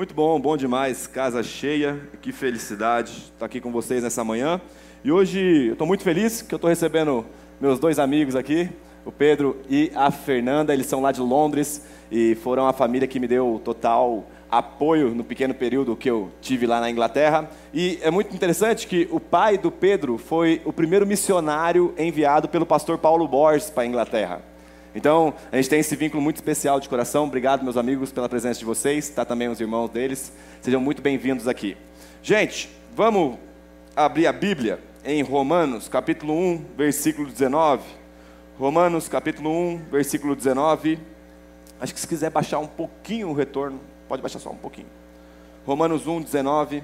Muito bom, bom demais, casa cheia, que felicidade estar aqui com vocês nessa manhã. E hoje eu estou muito feliz que eu estou recebendo meus dois amigos aqui, o Pedro e a Fernanda, eles são lá de Londres e foram a família que me deu total apoio no pequeno período que eu tive lá na Inglaterra. E é muito interessante que o pai do Pedro foi o primeiro missionário enviado pelo pastor Paulo Borges para a Inglaterra. Então, a gente tem esse vínculo muito especial de coração. Obrigado, meus amigos, pela presença de vocês. Está também os irmãos deles. Sejam muito bem-vindos aqui. Gente, vamos abrir a Bíblia em Romanos, capítulo 1, versículo 19. Romanos, capítulo 1, versículo 19. Acho que se quiser baixar um pouquinho o retorno, pode baixar só um pouquinho. Romanos 1, 19.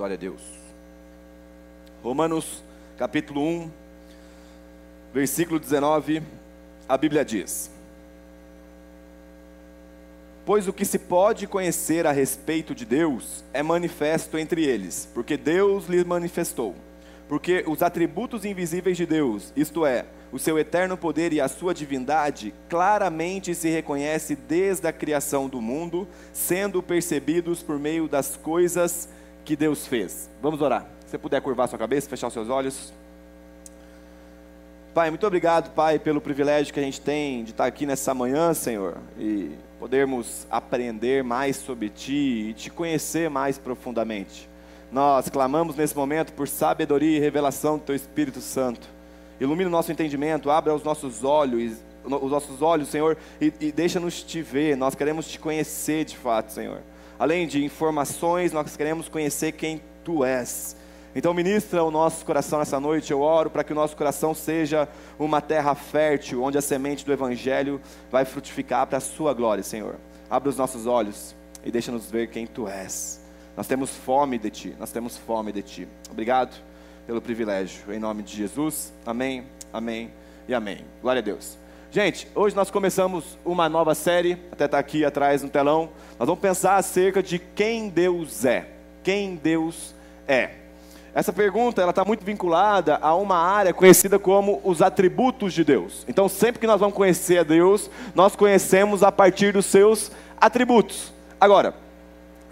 Glória a Deus. Romanos capítulo 1, versículo 19, a Bíblia diz: Pois o que se pode conhecer a respeito de Deus é manifesto entre eles, porque Deus lhe manifestou. Porque os atributos invisíveis de Deus, isto é, o seu eterno poder e a sua divindade, claramente se reconhece desde a criação do mundo, sendo percebidos por meio das coisas que Deus fez. Vamos orar. Se puder curvar sua cabeça, fechar seus olhos. Pai, muito obrigado, Pai, pelo privilégio que a gente tem de estar aqui nessa manhã, Senhor, e podermos aprender mais sobre Ti e te conhecer mais profundamente. Nós clamamos nesse momento por sabedoria e revelação do Teu Espírito Santo. Ilumina o nosso entendimento, abra os nossos olhos, os nossos olhos, Senhor, e, e deixa-nos te ver. Nós queremos te conhecer de fato, Senhor além de informações, nós queremos conhecer quem tu és. Então, ministra o nosso coração nessa noite. Eu oro para que o nosso coração seja uma terra fértil, onde a semente do Evangelho vai frutificar para a Sua glória, Senhor. Abre os nossos olhos e deixa-nos ver quem Tu és. Nós temos fome de Ti, nós temos fome de Ti. Obrigado pelo privilégio. Em nome de Jesus. Amém, amém e amém. Glória a Deus. Gente, hoje nós começamos uma nova série, até está aqui atrás no telão. Nós vamos pensar acerca de quem Deus é. Quem Deus é. Essa pergunta ela está muito vinculada a uma área conhecida como os atributos de Deus. Então, sempre que nós vamos conhecer a Deus, nós conhecemos a partir dos seus atributos. Agora,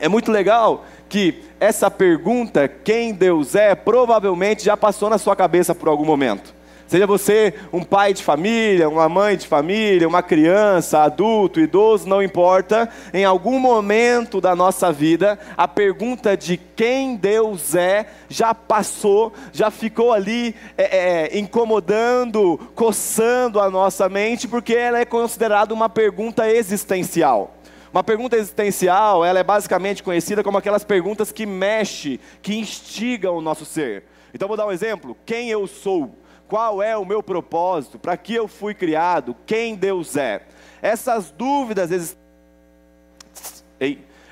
é muito legal que essa pergunta, quem Deus é, provavelmente já passou na sua cabeça por algum momento. Seja você um pai de família, uma mãe de família, uma criança, adulto, idoso, não importa, em algum momento da nossa vida, a pergunta de quem Deus é já passou, já ficou ali é, é, incomodando, coçando a nossa mente, porque ela é considerada uma pergunta existencial. Uma pergunta existencial, ela é basicamente conhecida como aquelas perguntas que mexem, que instigam o nosso ser. Então vou dar um exemplo: quem eu sou? Qual é o meu propósito, para que eu fui criado, quem Deus é. Essas dúvidas.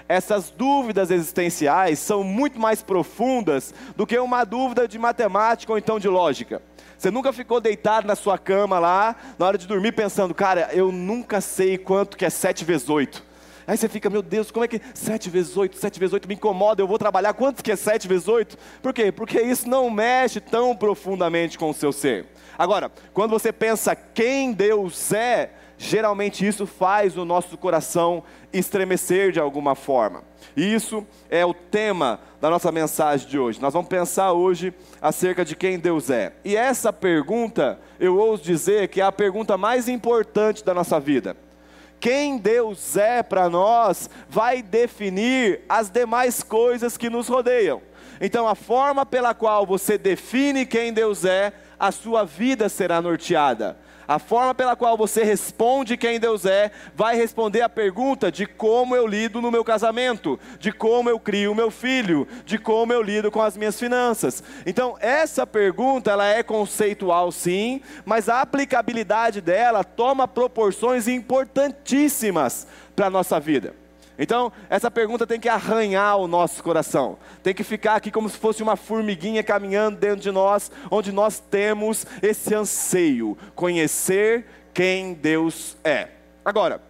Essas dúvidas existenciais são muito mais profundas do que uma dúvida de matemática ou então de lógica. Você nunca ficou deitado na sua cama lá, na hora de dormir, pensando, cara, eu nunca sei quanto que é 7 vezes 8. Aí você fica, meu Deus, como é que 7 vezes 8, 7 vezes 8 me incomoda, eu vou trabalhar, quanto que é 7 vezes 8? Por quê? Porque isso não mexe tão profundamente com o seu ser. Agora, quando você pensa quem Deus é, geralmente isso faz o nosso coração estremecer de alguma forma. E isso é o tema da nossa mensagem de hoje. Nós vamos pensar hoje acerca de quem Deus é. E essa pergunta, eu ouso dizer que é a pergunta mais importante da nossa vida quem Deus é para nós vai definir as demais coisas que nos rodeiam. Então, a forma pela qual você define quem Deus é, a sua vida será norteada. A forma pela qual você responde quem Deus é, vai responder a pergunta de como eu lido no meu casamento, de como eu crio o meu filho, de como eu lido com as minhas finanças. Então, essa pergunta, ela é conceitual sim, mas a aplicabilidade dela toma proporções importantíssimas para a nossa vida. Então, essa pergunta tem que arranhar o nosso coração, tem que ficar aqui como se fosse uma formiguinha caminhando dentro de nós, onde nós temos esse anseio, conhecer quem Deus é. Agora,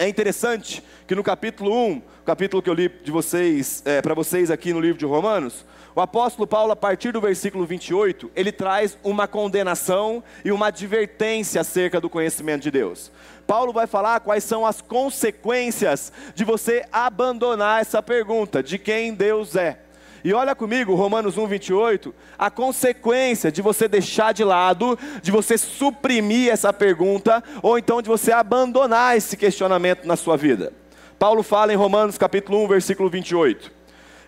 É interessante que no capítulo 1, capítulo que eu li de vocês, é, para vocês aqui no livro de Romanos, o apóstolo Paulo, a partir do versículo 28, ele traz uma condenação e uma advertência acerca do conhecimento de Deus. Paulo vai falar quais são as consequências de você abandonar essa pergunta de quem Deus é. E olha comigo, Romanos 1, 28, a consequência de você deixar de lado, de você suprimir essa pergunta, ou então de você abandonar esse questionamento na sua vida. Paulo fala em Romanos capítulo 1, versículo 28.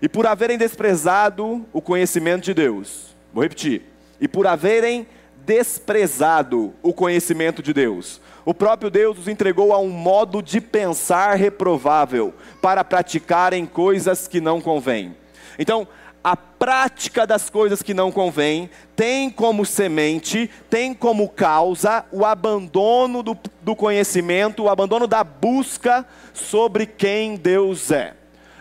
E por haverem desprezado o conhecimento de Deus, vou repetir, e por haverem desprezado o conhecimento de Deus, o próprio Deus os entregou a um modo de pensar reprovável, para praticarem coisas que não convêm. Então, a prática das coisas que não convém tem como semente, tem como causa o abandono do, do, conhecimento, o abandono da busca sobre quem Deus é.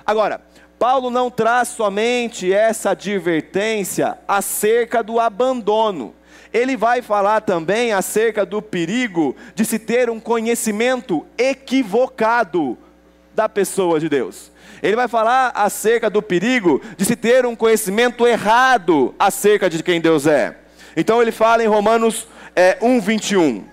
Agora, Paulo não traz somente essa advertência acerca do abandono. Ele vai falar também acerca do perigo de se ter um conhecimento equivocado da pessoa de Deus. Ele vai falar acerca do perigo de se ter um conhecimento errado acerca de quem Deus é. Então ele fala em Romanos é, 1, 21.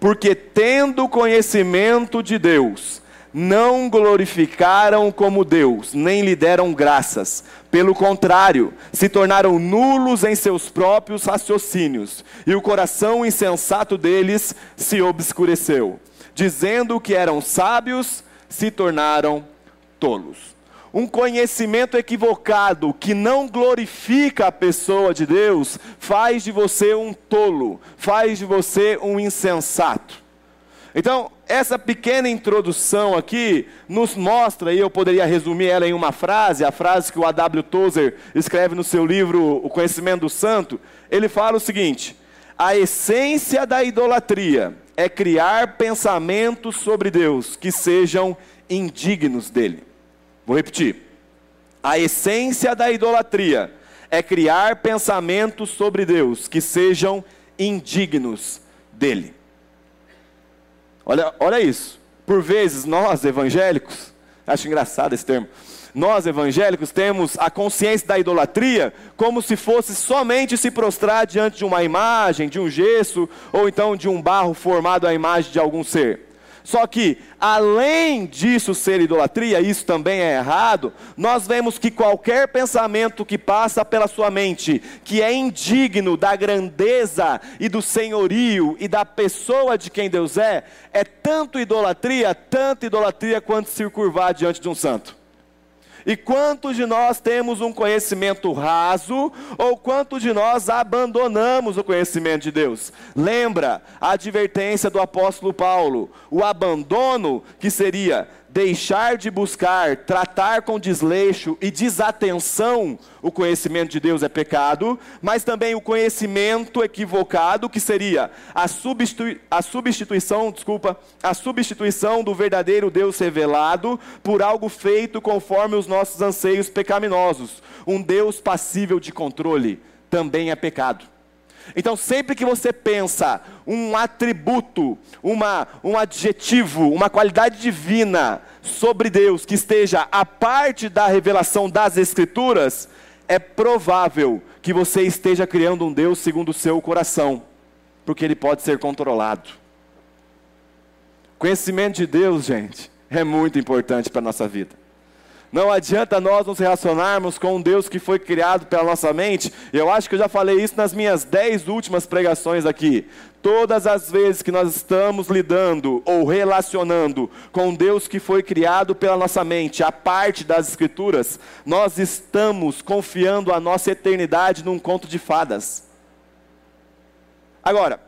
Porque tendo conhecimento de Deus, não glorificaram como Deus, nem lhe deram graças. Pelo contrário, se tornaram nulos em seus próprios raciocínios, e o coração insensato deles se obscureceu. Dizendo que eram sábios, se tornaram tolos. Um conhecimento equivocado que não glorifica a pessoa de Deus faz de você um tolo, faz de você um insensato. Então, essa pequena introdução aqui nos mostra, e eu poderia resumir ela em uma frase, a frase que o A.W. Tozer escreve no seu livro O Conhecimento do Santo. Ele fala o seguinte: a essência da idolatria é criar pensamentos sobre Deus que sejam indignos dele. Vou repetir. A essência da idolatria é criar pensamentos sobre Deus que sejam indignos dele. Olha, olha isso. Por vezes nós evangélicos, acho engraçado esse termo. Nós evangélicos temos a consciência da idolatria como se fosse somente se prostrar diante de uma imagem, de um gesso ou então de um barro formado à imagem de algum ser. Só que, além disso ser idolatria, isso também é errado, nós vemos que qualquer pensamento que passa pela sua mente, que é indigno da grandeza e do senhorio e da pessoa de quem Deus é, é tanto idolatria, tanto idolatria quanto se curvar diante de um santo. E quantos de nós temos um conhecimento raso, ou quantos de nós abandonamos o conhecimento de Deus? Lembra a advertência do apóstolo Paulo: o abandono, que seria deixar de buscar, tratar com desleixo e desatenção o conhecimento de Deus é pecado, mas também o conhecimento equivocado, que seria a, substitui a substituição, desculpa, a substituição do verdadeiro Deus revelado por algo feito conforme os nossos anseios pecaminosos. Um Deus passível de controle também é pecado. Então, sempre que você pensa um atributo, uma, um adjetivo, uma qualidade divina sobre Deus que esteja a parte da revelação das Escrituras, é provável que você esteja criando um Deus segundo o seu coração, porque ele pode ser controlado. Conhecimento de Deus, gente, é muito importante para a nossa vida. Não adianta nós nos relacionarmos com um Deus que foi criado pela nossa mente. Eu acho que eu já falei isso nas minhas dez últimas pregações aqui. Todas as vezes que nós estamos lidando ou relacionando com Deus que foi criado pela nossa mente, a parte das Escrituras, nós estamos confiando a nossa eternidade num conto de fadas. Agora,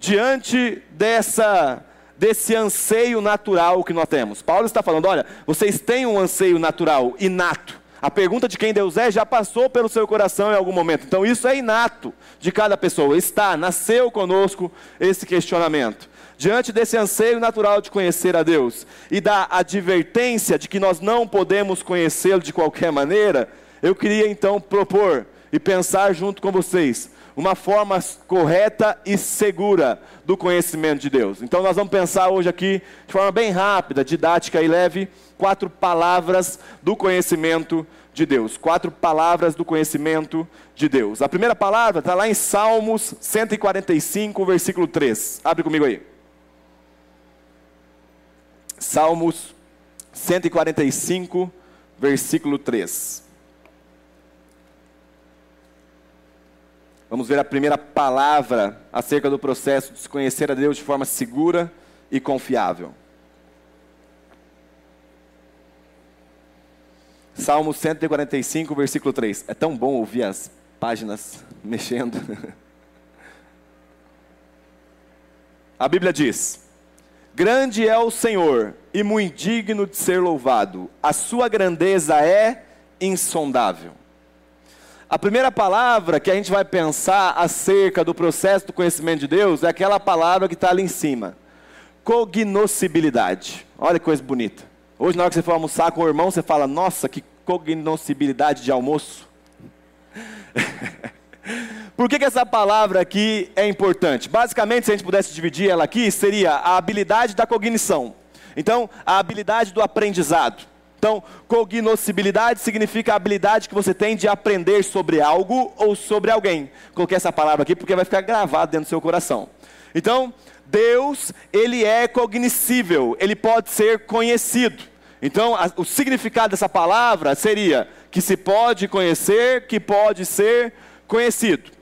diante dessa desse anseio natural que nós temos. Paulo está falando: olha, vocês têm um anseio natural, inato. A pergunta de quem Deus é já passou pelo seu coração em algum momento. Então isso é inato de cada pessoa. Está, nasceu conosco esse questionamento. Diante desse anseio natural de conhecer a Deus e da advertência de que nós não podemos conhecê-lo de qualquer maneira, eu queria então propor e pensar junto com vocês uma forma correta e segura do conhecimento de Deus. Então nós vamos pensar hoje aqui de forma bem rápida, didática e leve, quatro palavras do conhecimento de Deus. Quatro palavras do conhecimento de Deus. A primeira palavra está lá em Salmos 145, versículo 3. Abre comigo aí. Salmos 145, versículo 3. Vamos ver a primeira palavra acerca do processo de se conhecer a Deus de forma segura e confiável. Salmo 145, versículo 3. É tão bom ouvir as páginas mexendo. A Bíblia diz: Grande é o Senhor e muito digno de ser louvado, a sua grandeza é insondável. A primeira palavra que a gente vai pensar acerca do processo do conhecimento de Deus é aquela palavra que está ali em cima: cognoscibilidade. Olha que coisa bonita. Hoje, na hora que você for almoçar com o irmão, você fala: Nossa, que cognoscibilidade de almoço. Por que, que essa palavra aqui é importante? Basicamente, se a gente pudesse dividir ela aqui, seria a habilidade da cognição. Então, a habilidade do aprendizado. Então, cognoscibilidade significa a habilidade que você tem de aprender sobre algo ou sobre alguém. Coloquei essa palavra aqui porque vai ficar gravado dentro do seu coração. Então, Deus, ele é cognoscível, ele pode ser conhecido. Então, a, o significado dessa palavra seria que se pode conhecer, que pode ser conhecido.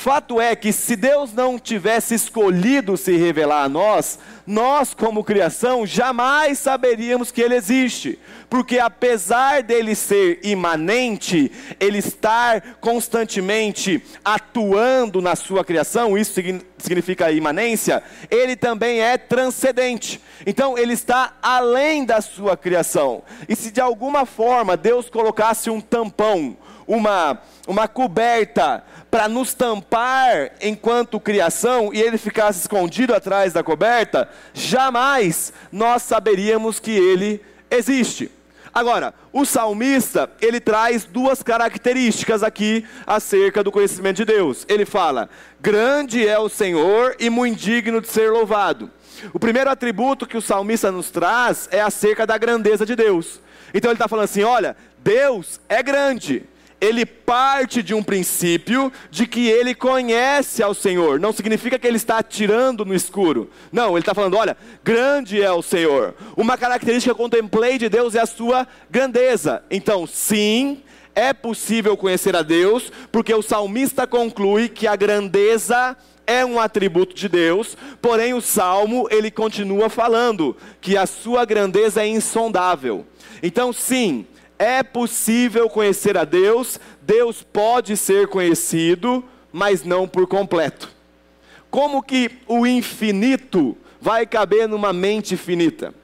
Fato é que se Deus não tivesse escolhido se revelar a nós, nós, como criação, jamais saberíamos que Ele existe, porque apesar dele ser imanente, Ele estar constantemente atuando na sua criação, isso significa imanência, Ele também é transcendente, então Ele está além da sua criação, e se de alguma forma Deus colocasse um tampão, uma, uma coberta para nos tampar enquanto criação e ele ficasse escondido atrás da coberta, jamais nós saberíamos que ele existe. Agora, o salmista, ele traz duas características aqui acerca do conhecimento de Deus. Ele fala: Grande é o Senhor e muito digno de ser louvado. O primeiro atributo que o salmista nos traz é acerca da grandeza de Deus. Então ele está falando assim: olha, Deus é grande ele parte de um princípio de que ele conhece ao Senhor. Não significa que ele está atirando no escuro. Não, ele está falando: olha, grande é o Senhor. Uma característica que eu contemplei de Deus é a sua grandeza. Então, sim, é possível conhecer a Deus, porque o salmista conclui que a grandeza é um atributo de Deus, porém o salmo ele continua falando que a sua grandeza é insondável. Então, sim, é possível conhecer a Deus, Deus pode ser conhecido, mas não por completo. Como que o infinito vai caber numa mente finita?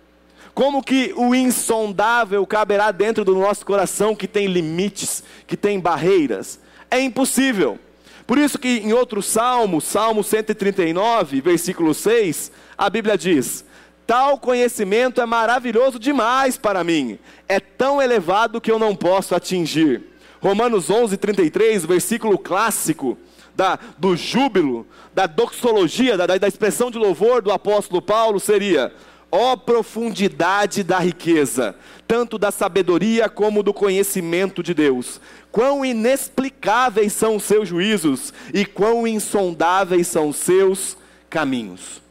Como que o insondável caberá dentro do nosso coração que tem limites, que tem barreiras? É impossível. Por isso que em outro salmo, Salmo 139, versículo 6, a Bíblia diz: Tal conhecimento é maravilhoso demais para mim, é tão elevado que eu não posso atingir. Romanos 11, 33, versículo clássico da, do júbilo, da doxologia, da, da expressão de louvor do apóstolo Paulo seria: ó oh, profundidade da riqueza, tanto da sabedoria como do conhecimento de Deus. Quão inexplicáveis são os seus juízos e quão insondáveis são os seus caminhos.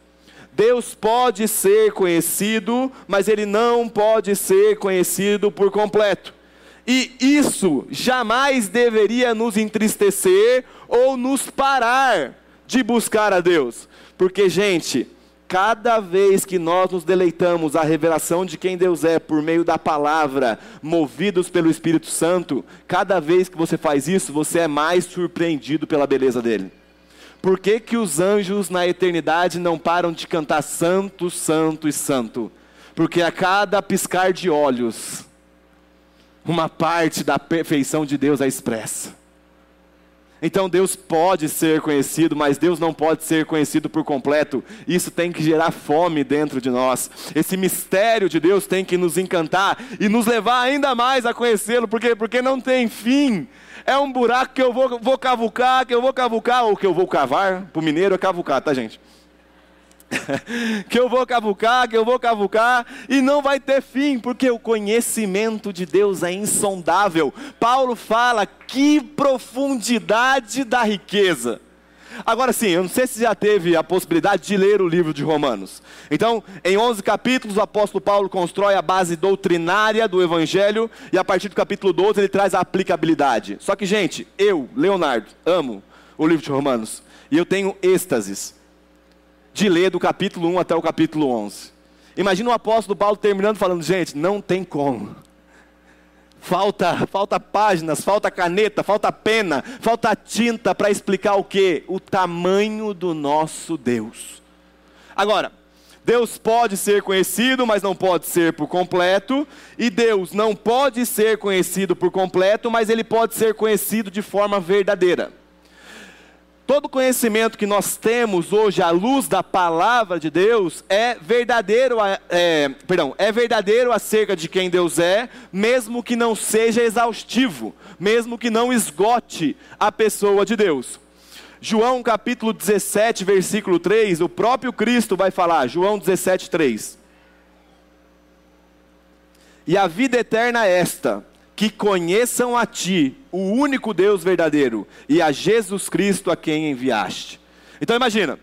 Deus pode ser conhecido, mas ele não pode ser conhecido por completo. E isso jamais deveria nos entristecer ou nos parar de buscar a Deus. Porque, gente, cada vez que nós nos deleitamos a revelação de quem Deus é por meio da palavra, movidos pelo Espírito Santo, cada vez que você faz isso, você é mais surpreendido pela beleza dele. Por que, que os anjos na eternidade não param de cantar santo, santo e santo? Porque a cada piscar de olhos, uma parte da perfeição de Deus é expressa. Então Deus pode ser conhecido, mas Deus não pode ser conhecido por completo. Isso tem que gerar fome dentro de nós. Esse mistério de Deus tem que nos encantar e nos levar ainda mais a conhecê-lo, porque porque não tem fim. É um buraco que eu vou, vou cavucar, que eu vou cavucar, ou que eu vou cavar. Para o mineiro é cavucar, tá, gente? que eu vou cavucar, que eu vou cavucar, e não vai ter fim, porque o conhecimento de Deus é insondável. Paulo fala que profundidade da riqueza. Agora sim, eu não sei se já teve a possibilidade de ler o livro de Romanos. Então, em 11 capítulos, o apóstolo Paulo constrói a base doutrinária do evangelho e a partir do capítulo 12 ele traz a aplicabilidade. Só que, gente, eu, Leonardo, amo o livro de Romanos e eu tenho êxtases de ler do capítulo 1 até o capítulo 11. Imagina o apóstolo Paulo terminando falando: gente, não tem como. Falta, falta páginas, falta caneta, falta pena, falta tinta para explicar o que? O tamanho do nosso Deus. Agora, Deus pode ser conhecido, mas não pode ser por completo, e Deus não pode ser conhecido por completo, mas ele pode ser conhecido de forma verdadeira. Todo conhecimento que nós temos hoje à luz da palavra de Deus é verdadeiro, é, perdão, é verdadeiro acerca de quem Deus é, mesmo que não seja exaustivo, mesmo que não esgote a pessoa de Deus. João capítulo 17, versículo 3, o próprio Cristo vai falar, João 17, 3. E a vida eterna é esta, que conheçam a Ti, o único Deus verdadeiro, e a Jesus Cristo a quem enviaste. Então imagina,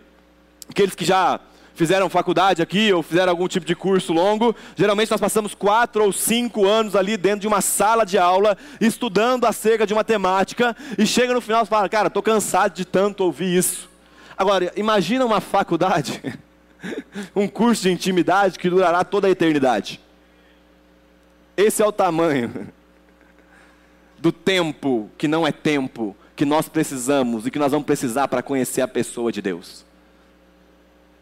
aqueles que já fizeram faculdade aqui ou fizeram algum tipo de curso longo, geralmente nós passamos quatro ou cinco anos ali dentro de uma sala de aula, estudando acerca de uma temática, e chega no final e fala, cara, estou cansado de tanto ouvir isso. Agora, imagina uma faculdade, um curso de intimidade que durará toda a eternidade. Esse é o tamanho do tempo que não é tempo, que nós precisamos e que nós vamos precisar para conhecer a pessoa de Deus.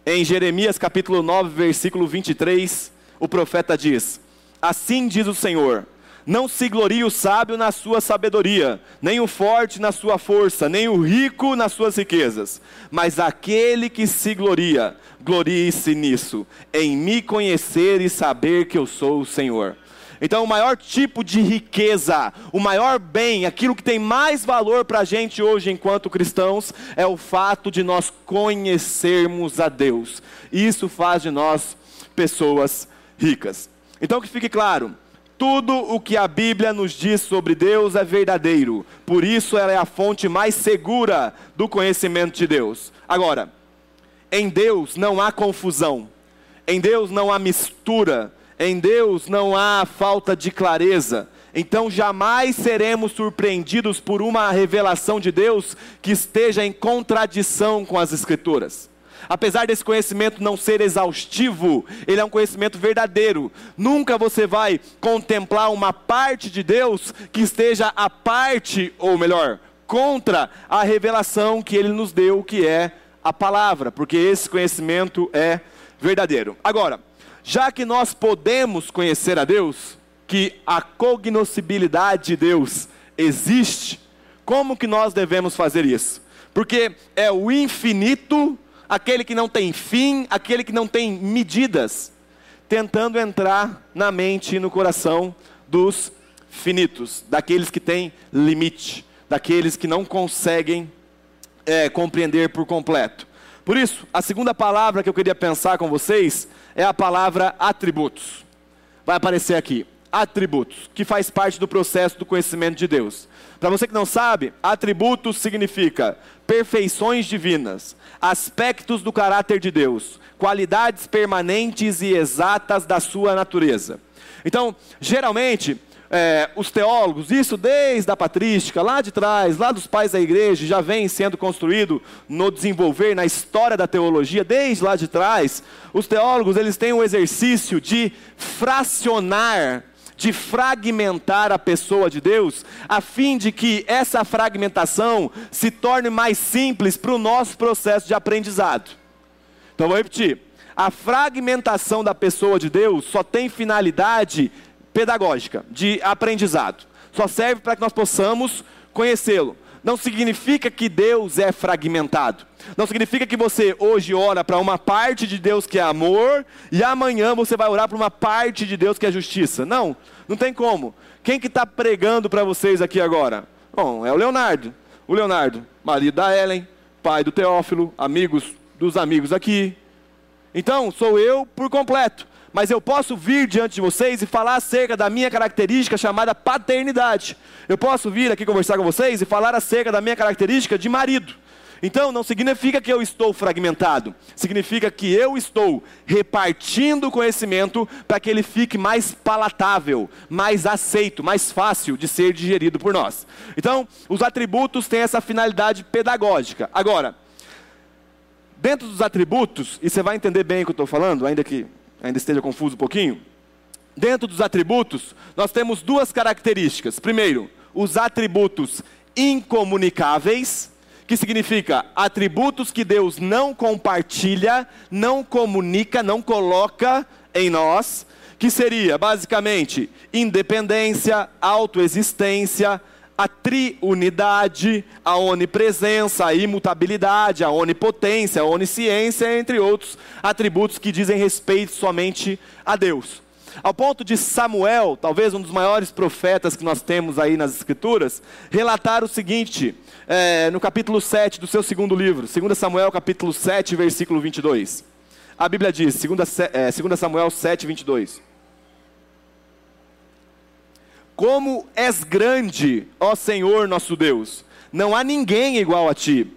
Em Jeremias capítulo 9, versículo 23, o profeta diz: Assim diz o Senhor: Não se glorie o sábio na sua sabedoria, nem o forte na sua força, nem o rico nas suas riquezas, mas aquele que se gloria, glorie-se nisso, em me conhecer e saber que eu sou o Senhor. Então, o maior tipo de riqueza, o maior bem, aquilo que tem mais valor para a gente hoje enquanto cristãos, é o fato de nós conhecermos a Deus. Isso faz de nós pessoas ricas. Então, que fique claro. Tudo o que a Bíblia nos diz sobre Deus é verdadeiro, por isso ela é a fonte mais segura do conhecimento de Deus. Agora, em Deus não há confusão, em Deus não há mistura, em Deus não há falta de clareza. Então jamais seremos surpreendidos por uma revelação de Deus que esteja em contradição com as Escrituras. Apesar desse conhecimento não ser exaustivo, ele é um conhecimento verdadeiro. Nunca você vai contemplar uma parte de Deus que esteja à parte, ou melhor, contra a revelação que ele nos deu, que é a palavra, porque esse conhecimento é verdadeiro. Agora, já que nós podemos conhecer a Deus, que a cognoscibilidade de Deus existe, como que nós devemos fazer isso? Porque é o infinito, aquele que não tem fim, aquele que não tem medidas, tentando entrar na mente e no coração dos finitos, daqueles que têm limite, daqueles que não conseguem é, compreender por completo. Por isso, a segunda palavra que eu queria pensar com vocês é a palavra atributos. Vai aparecer aqui. Atributos, que faz parte do processo do conhecimento de Deus. Para você que não sabe, atributos significa perfeições divinas, aspectos do caráter de Deus, qualidades permanentes e exatas da sua natureza. Então, geralmente, é, os teólogos, isso desde a patrística, lá de trás, lá dos pais da igreja, já vem sendo construído no desenvolver, na história da teologia, desde lá de trás, os teólogos eles têm o exercício de fracionar, de fragmentar a pessoa de Deus, a fim de que essa fragmentação se torne mais simples para o nosso processo de aprendizado. Então vou repetir. A fragmentação da pessoa de Deus só tem finalidade pedagógica, de aprendizado. Só serve para que nós possamos conhecê-lo. não significa que Deus é fragmentado. Não significa que você hoje ora para uma parte de Deus que é amor e amanhã você vai orar para uma parte de Deus que é justiça. Não, não tem como. Quem que está pregando para vocês aqui agora? Bom, é o Leonardo. O Leonardo, marido da Ellen, pai do Teófilo, amigos dos amigos aqui. Então, sou eu por completo. Mas eu posso vir diante de vocês e falar acerca da minha característica chamada paternidade. Eu posso vir aqui conversar com vocês e falar acerca da minha característica de marido. Então, não significa que eu estou fragmentado, significa que eu estou repartindo o conhecimento para que ele fique mais palatável, mais aceito, mais fácil de ser digerido por nós. Então, os atributos têm essa finalidade pedagógica. Agora, dentro dos atributos, e você vai entender bem o que eu estou falando, ainda que ainda esteja confuso um pouquinho. Dentro dos atributos, nós temos duas características. Primeiro, os atributos incomunicáveis que significa atributos que Deus não compartilha, não comunica, não coloca em nós, que seria basicamente independência, autoexistência, a triunidade, a onipresença, a imutabilidade, a onipotência, a onisciência, entre outros atributos que dizem respeito somente a Deus. Ao ponto de Samuel, talvez um dos maiores profetas que nós temos aí nas Escrituras, relatar o seguinte, é, no capítulo 7 do seu segundo livro, 2 Samuel, capítulo 7, versículo 22. A Bíblia diz, 2, é, 2 Samuel 7, 22. Como és grande, ó Senhor nosso Deus, não há ninguém igual a ti.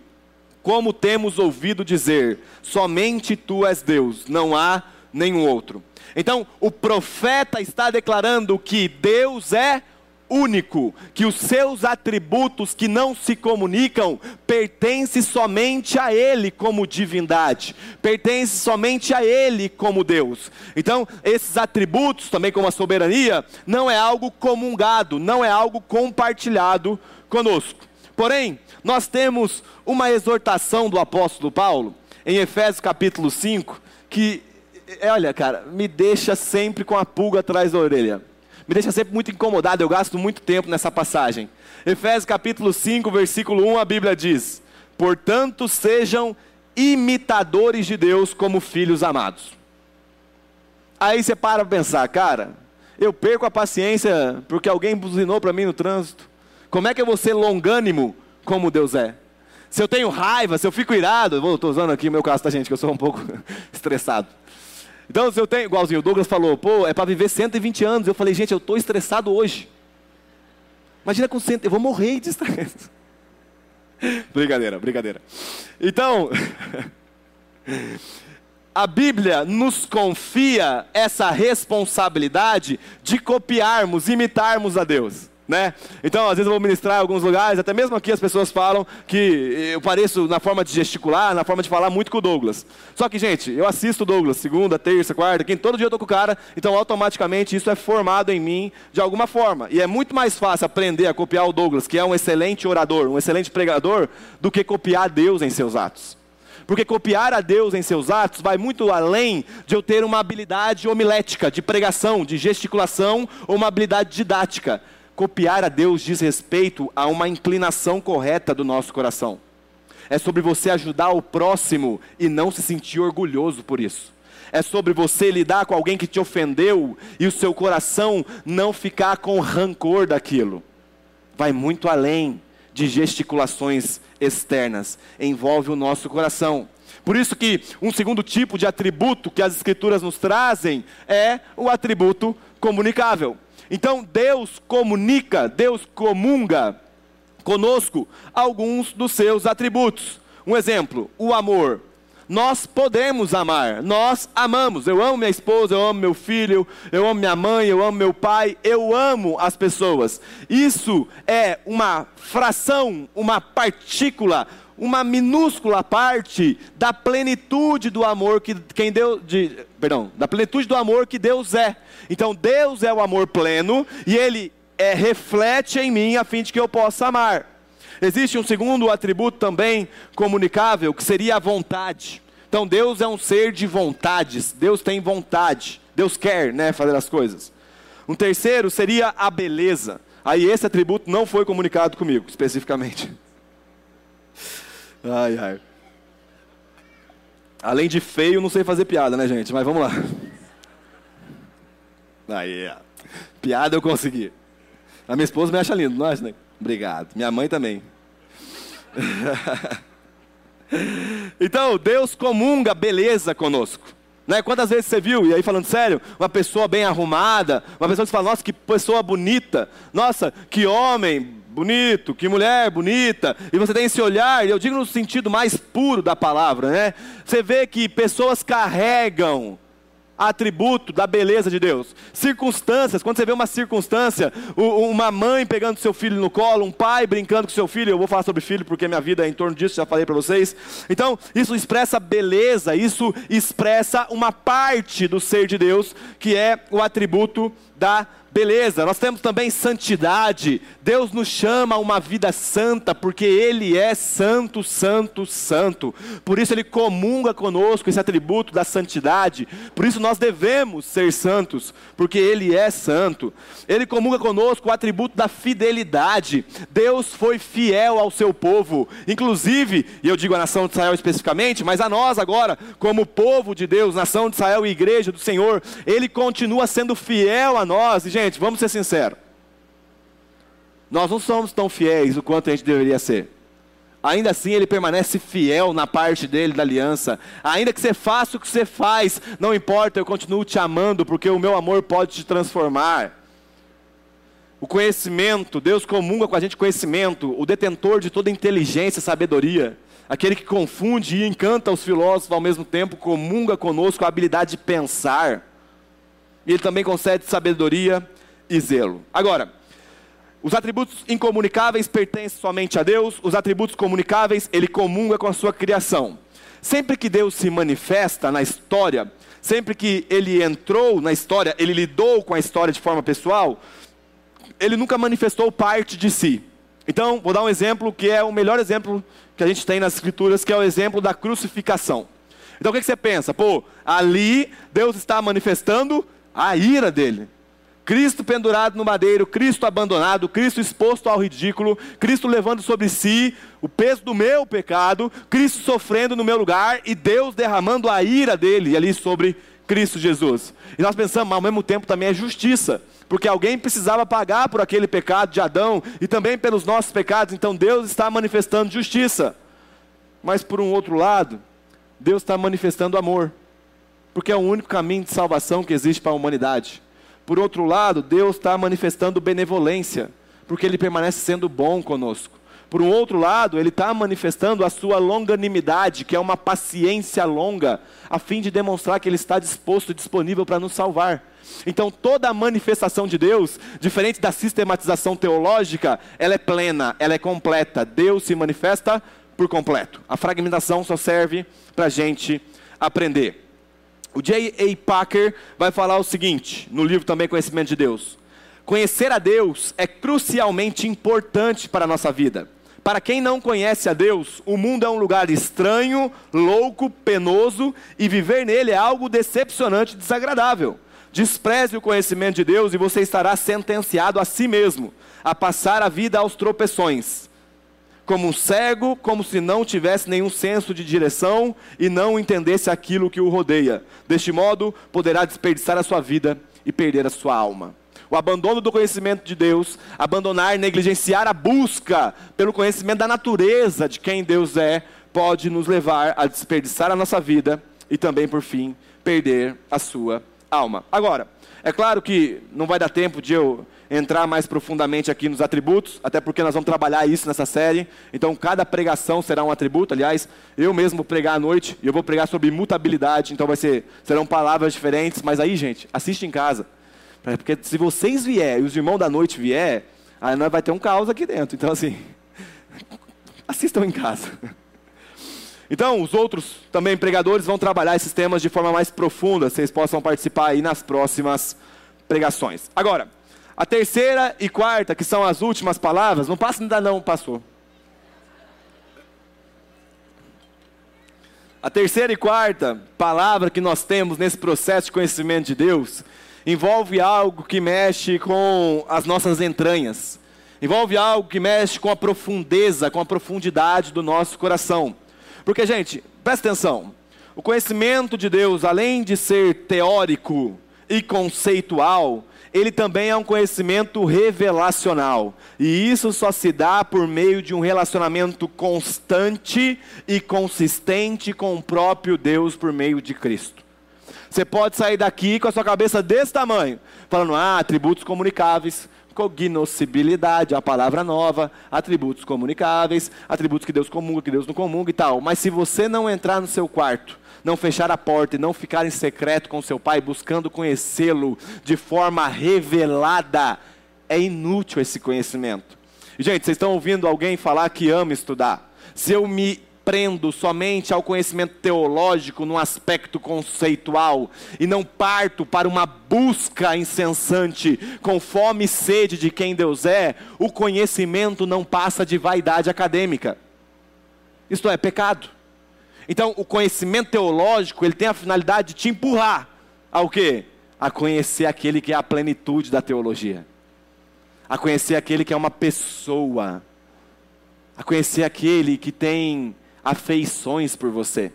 Como temos ouvido dizer, somente tu és Deus, não há nenhum outro. Então, o profeta está declarando que Deus é único, que os seus atributos que não se comunicam pertencem somente a Ele como divindade, pertencem somente a Ele como Deus. Então, esses atributos, também como a soberania, não é algo comungado, não é algo compartilhado conosco. Porém, nós temos uma exortação do apóstolo Paulo, em Efésios capítulo 5, que é, olha, cara, me deixa sempre com a pulga atrás da orelha. Me deixa sempre muito incomodado, eu gasto muito tempo nessa passagem. Efésios capítulo 5, versículo 1, a Bíblia diz: Portanto, sejam imitadores de Deus como filhos amados. Aí você para para pensar, cara, eu perco a paciência porque alguém buzinou para mim no trânsito. Como é que eu vou ser longânimo como Deus é? Se eu tenho raiva, se eu fico irado, estou usando aqui meu caso, tá gente, que eu sou um pouco estressado. Então, se eu tenho, igualzinho, o Douglas falou, pô, é para viver 120 anos. Eu falei, gente, eu estou estressado hoje. Imagina com 100, eu vou morrer de estresse. brincadeira, brincadeira. Então, a Bíblia nos confia essa responsabilidade de copiarmos, imitarmos a Deus. Né? Então, às vezes eu vou ministrar em alguns lugares, até mesmo aqui as pessoas falam que eu pareço na forma de gesticular, na forma de falar muito com o Douglas. Só que, gente, eu assisto o Douglas segunda, terça, quarta, quinta, todo dia eu tô com o cara, então automaticamente isso é formado em mim de alguma forma. E é muito mais fácil aprender a copiar o Douglas, que é um excelente orador, um excelente pregador, do que copiar Deus em seus atos. Porque copiar a Deus em seus atos vai muito além de eu ter uma habilidade homilética, de pregação, de gesticulação ou uma habilidade didática Copiar a Deus diz respeito a uma inclinação correta do nosso coração. É sobre você ajudar o próximo e não se sentir orgulhoso por isso. É sobre você lidar com alguém que te ofendeu e o seu coração não ficar com rancor daquilo. Vai muito além de gesticulações externas, envolve o nosso coração. Por isso que um segundo tipo de atributo que as escrituras nos trazem é o atributo comunicável. Então Deus comunica, Deus comunga conosco alguns dos seus atributos. Um exemplo, o amor. Nós podemos amar, nós amamos. Eu amo minha esposa, eu amo meu filho, eu amo minha mãe, eu amo meu pai, eu amo as pessoas. Isso é uma fração, uma partícula, uma minúscula parte da plenitude do amor que quem Deus, de, perdão, da plenitude do amor que Deus é. Então Deus é o amor pleno e Ele é, reflete em mim a fim de que eu possa amar. Existe um segundo atributo também comunicável, que seria a vontade. Então Deus é um ser de vontades, Deus tem vontade, Deus quer né, fazer as coisas. Um terceiro seria a beleza. Aí esse atributo não foi comunicado comigo, especificamente. Ai, ai. Além de feio, não sei fazer piada, né, gente? Mas vamos lá. Aí, piada eu consegui. A minha esposa me acha lindo, acha, né? Obrigado. Minha mãe também. então, Deus comunga beleza conosco. Né? Quantas vezes você viu, e aí falando sério, uma pessoa bem arrumada, uma pessoa que fala, nossa, que pessoa bonita, nossa, que homem bonito, que mulher bonita, e você tem esse olhar, eu digo no sentido mais puro da palavra, né? Você vê que pessoas carregam atributo da beleza de Deus. Circunstâncias, quando você vê uma circunstância, uma mãe pegando seu filho no colo, um pai brincando com seu filho, eu vou falar sobre filho porque minha vida é em torno disso, já falei para vocês. Então, isso expressa beleza, isso expressa uma parte do ser de Deus, que é o atributo da beleza. Nós temos também santidade. Deus nos chama a uma vida santa, porque Ele é santo, santo, santo. Por isso Ele comunga conosco esse atributo da santidade. Por isso nós devemos ser santos, porque Ele é santo. Ele comunga conosco o atributo da fidelidade. Deus foi fiel ao seu povo, inclusive, e eu digo a nação de Israel especificamente, mas a nós agora, como povo de Deus, nação de Israel e igreja do Senhor, Ele continua sendo fiel a nós. E, gente, vamos ser sinceros nós não somos tão fiéis o quanto a gente deveria ser. Ainda assim, ele permanece fiel na parte dele da aliança. Ainda que você faça o que você faz, não importa, eu continuo te amando, porque o meu amor pode te transformar. O conhecimento, Deus comunga com a gente conhecimento, o detentor de toda inteligência e sabedoria, aquele que confunde e encanta os filósofos ao mesmo tempo, comunga conosco a habilidade de pensar. E ele também concede sabedoria e zelo. Agora, os atributos incomunicáveis pertencem somente a Deus, os atributos comunicáveis, ele comunga com a sua criação. Sempre que Deus se manifesta na história, sempre que ele entrou na história, ele lidou com a história de forma pessoal, ele nunca manifestou parte de si. Então, vou dar um exemplo que é o melhor exemplo que a gente tem nas Escrituras, que é o exemplo da crucificação. Então, o que você pensa? Pô, ali Deus está manifestando a ira dele. Cristo pendurado no madeiro, Cristo abandonado, Cristo exposto ao ridículo, Cristo levando sobre si o peso do meu pecado, Cristo sofrendo no meu lugar e Deus derramando a ira dele ali sobre Cristo Jesus. E nós pensamos, mas ao mesmo tempo também é justiça, porque alguém precisava pagar por aquele pecado de Adão e também pelos nossos pecados, então Deus está manifestando justiça. Mas por um outro lado, Deus está manifestando amor, porque é o único caminho de salvação que existe para a humanidade. Por outro lado, Deus está manifestando benevolência, porque Ele permanece sendo bom conosco. Por um outro lado, Ele está manifestando a sua longanimidade, que é uma paciência longa, a fim de demonstrar que Ele está disposto e disponível para nos salvar. Então, toda a manifestação de Deus, diferente da sistematização teológica, ela é plena, ela é completa. Deus se manifesta por completo. A fragmentação só serve para a gente aprender. O J.A. Packer vai falar o seguinte, no livro também Conhecimento de Deus: Conhecer a Deus é crucialmente importante para a nossa vida. Para quem não conhece a Deus, o mundo é um lugar estranho, louco, penoso e viver nele é algo decepcionante e desagradável. Despreze o conhecimento de Deus e você estará sentenciado a si mesmo a passar a vida aos tropeções como um cego, como se não tivesse nenhum senso de direção e não entendesse aquilo que o rodeia. Deste modo, poderá desperdiçar a sua vida e perder a sua alma. O abandono do conhecimento de Deus, abandonar, negligenciar a busca pelo conhecimento da natureza de quem Deus é, pode nos levar a desperdiçar a nossa vida e também, por fim, perder a sua alma. Agora, é claro que não vai dar tempo de eu entrar mais profundamente aqui nos atributos, até porque nós vamos trabalhar isso nessa série. Então, cada pregação será um atributo. Aliás, eu mesmo vou pregar à noite e eu vou pregar sobre imutabilidade. Então, vai ser, serão palavras diferentes. Mas aí, gente, assiste em casa. Porque se vocês vier e os irmãos da noite vier, aí nós vai ter um caos aqui dentro. Então, assim, assistam em casa. Então, os outros também pregadores vão trabalhar esses temas de forma mais profunda. Vocês possam participar aí nas próximas pregações. Agora, a terceira e quarta, que são as últimas palavras, não passa ainda não, passou. A terceira e quarta palavra que nós temos nesse processo de conhecimento de Deus envolve algo que mexe com as nossas entranhas, envolve algo que mexe com a profundeza, com a profundidade do nosso coração. Porque, gente, presta atenção: o conhecimento de Deus, além de ser teórico e conceitual, ele também é um conhecimento revelacional. E isso só se dá por meio de um relacionamento constante e consistente com o próprio Deus por meio de Cristo. Você pode sair daqui com a sua cabeça desse tamanho, falando, ah, atributos comunicáveis, cognoscibilidade, a palavra nova, atributos comunicáveis, atributos que Deus comunga, que Deus não comunga e tal. Mas se você não entrar no seu quarto não fechar a porta e não ficar em secreto com seu pai, buscando conhecê-lo de forma revelada, é inútil esse conhecimento. Gente, vocês estão ouvindo alguém falar que ama estudar? Se eu me prendo somente ao conhecimento teológico no aspecto conceitual e não parto para uma busca incessante com fome e sede de quem Deus é, o conhecimento não passa de vaidade acadêmica. Isto é pecado. Então, o conhecimento teológico, ele tem a finalidade de te empurrar ao quê? A conhecer aquele que é a plenitude da teologia. A conhecer aquele que é uma pessoa. A conhecer aquele que tem afeições por você.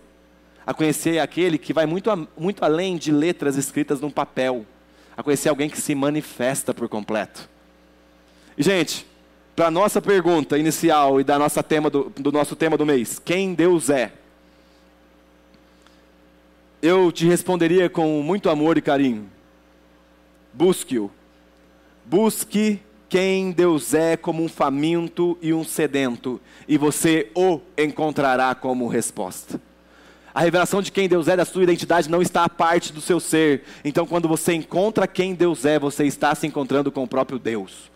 A conhecer aquele que vai muito, muito além de letras escritas num papel. A conhecer alguém que se manifesta por completo. E, gente, para a nossa pergunta inicial e da nossa tema do, do nosso tema do mês, quem Deus é? Eu te responderia com muito amor e carinho. Busque-o. Busque quem Deus é como um faminto e um sedento, e você o encontrará como resposta. A revelação de quem Deus é, da sua identidade, não está à parte do seu ser. Então, quando você encontra quem Deus é, você está se encontrando com o próprio Deus.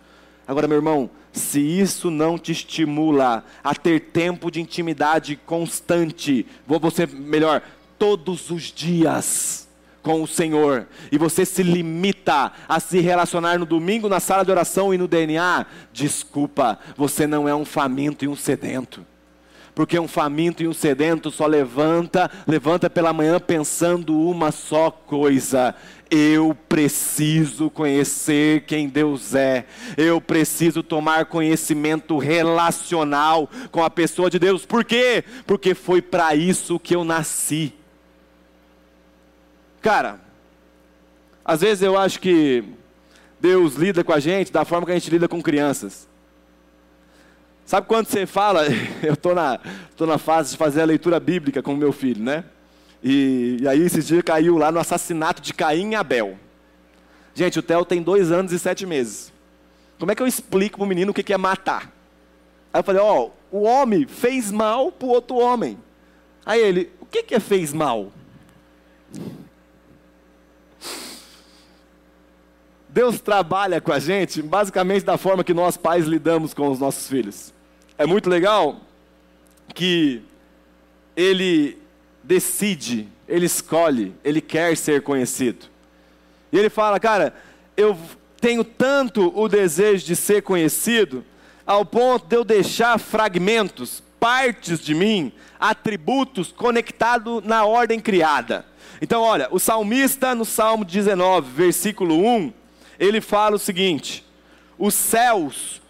Agora, meu irmão, se isso não te estimula a ter tempo de intimidade constante, vou você melhor, todos os dias com o Senhor e você se limita a se relacionar no domingo na sala de oração e no DNA, desculpa, você não é um faminto e um sedento. Porque um faminto e um sedento só levanta, levanta pela manhã pensando uma só coisa: eu preciso conhecer quem Deus é, eu preciso tomar conhecimento relacional com a pessoa de Deus. Por quê? Porque foi para isso que eu nasci. Cara, às vezes eu acho que Deus lida com a gente da forma que a gente lida com crianças. Sabe quando você fala, eu estou na, tô na fase de fazer a leitura bíblica com o meu filho, né? E, e aí esses dias caiu lá no assassinato de Caim e Abel. Gente, o Theo tem dois anos e sete meses. Como é que eu explico para o menino o que é matar? Aí eu falei, ó, oh, o homem fez mal para o outro homem. Aí ele, o que é fez mal? Deus trabalha com a gente basicamente da forma que nós pais lidamos com os nossos filhos. É muito legal que ele decide, ele escolhe, ele quer ser conhecido. E ele fala, cara, eu tenho tanto o desejo de ser conhecido, ao ponto de eu deixar fragmentos, partes de mim, atributos conectados na ordem criada. Então, olha, o salmista no Salmo 19, versículo 1, ele fala o seguinte: os céus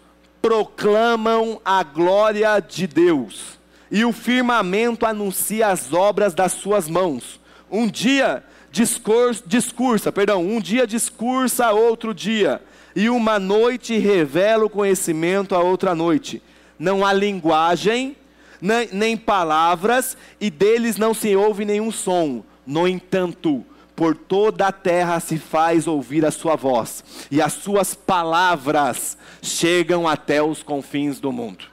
proclamam a glória de Deus, e o firmamento anuncia as obras das suas mãos. Um dia discursa, discursa, perdão, um dia discursa outro dia, e uma noite revela o conhecimento a outra noite. Não há linguagem, nem, nem palavras, e deles não se ouve nenhum som. No entanto, por toda a terra se faz ouvir a sua voz, e as suas palavras chegam até os confins do mundo.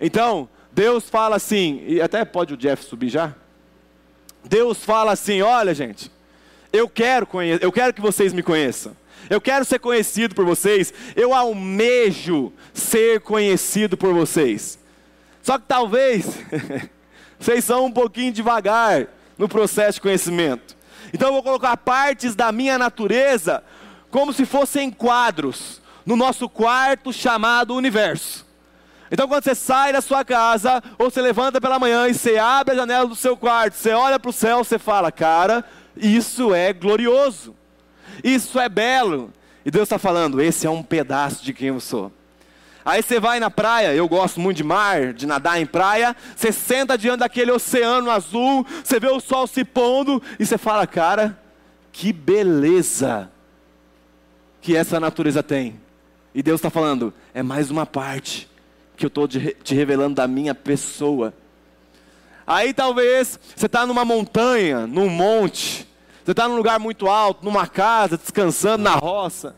Então, Deus fala assim, e até pode o Jeff subir já? Deus fala assim: olha, gente, eu quero, eu quero que vocês me conheçam. Eu quero ser conhecido por vocês. Eu almejo ser conhecido por vocês. Só que talvez vocês são um pouquinho devagar no processo de conhecimento. Então eu vou colocar partes da minha natureza como se fossem quadros no nosso quarto chamado universo. Então quando você sai da sua casa, ou você levanta pela manhã e você abre a janela do seu quarto, você olha para o céu, você fala, cara, isso é glorioso, isso é belo, E Deus está falando: esse é um pedaço de quem eu sou. Aí você vai na praia, eu gosto muito de mar, de nadar em praia. Você senta diante daquele oceano azul, você vê o sol se pondo e você fala, cara, que beleza que essa natureza tem. E Deus está falando, é mais uma parte que eu estou te revelando da minha pessoa. Aí talvez você está numa montanha, num monte, você está num lugar muito alto, numa casa, descansando na roça.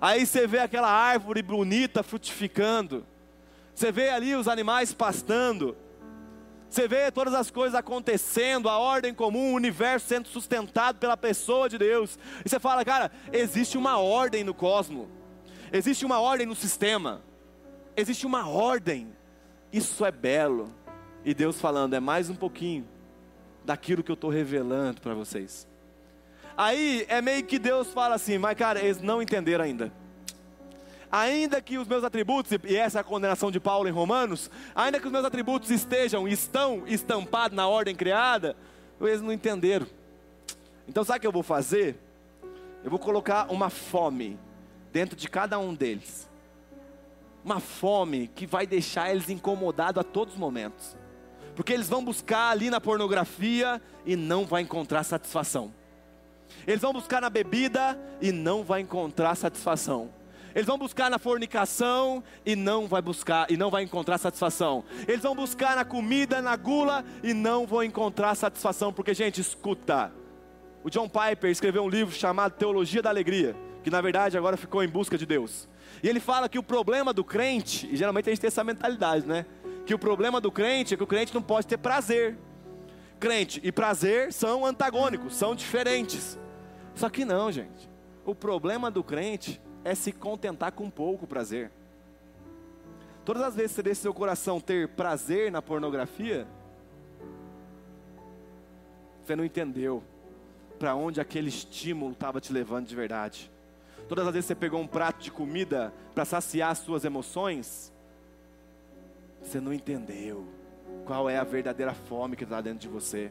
Aí você vê aquela árvore bonita frutificando. Você vê ali os animais pastando. Você vê todas as coisas acontecendo, a ordem comum, o universo sendo sustentado pela pessoa de Deus. E você fala, cara, existe uma ordem no cosmos. Existe uma ordem no sistema. Existe uma ordem. Isso é belo. E Deus falando, é mais um pouquinho daquilo que eu estou revelando para vocês. Aí é meio que Deus fala assim, mas cara, eles não entenderam ainda. Ainda que os meus atributos, e essa é a condenação de Paulo em Romanos, ainda que os meus atributos estejam, estão estampados na ordem criada, eles não entenderam. Então sabe o que eu vou fazer? Eu vou colocar uma fome dentro de cada um deles. Uma fome que vai deixar eles incomodados a todos os momentos. Porque eles vão buscar ali na pornografia e não vai encontrar satisfação. Eles vão buscar na bebida e não vai encontrar satisfação. Eles vão buscar na fornicação e não vai buscar e não vai encontrar satisfação. Eles vão buscar na comida, na gula e não vão encontrar satisfação, porque gente, escuta. O John Piper escreveu um livro chamado Teologia da Alegria, que na verdade agora ficou em busca de Deus. E ele fala que o problema do crente, e geralmente a gente tem essa mentalidade, né? Que o problema do crente é que o crente não pode ter prazer. Crente e prazer são antagônicos, são diferentes. Só que não, gente. O problema do crente é se contentar com pouco prazer. Todas as vezes que você deixa seu coração ter prazer na pornografia, você não entendeu para onde aquele estímulo estava te levando de verdade. Todas as vezes que você pegou um prato de comida para saciar suas emoções, você não entendeu qual é a verdadeira fome que está dentro de você.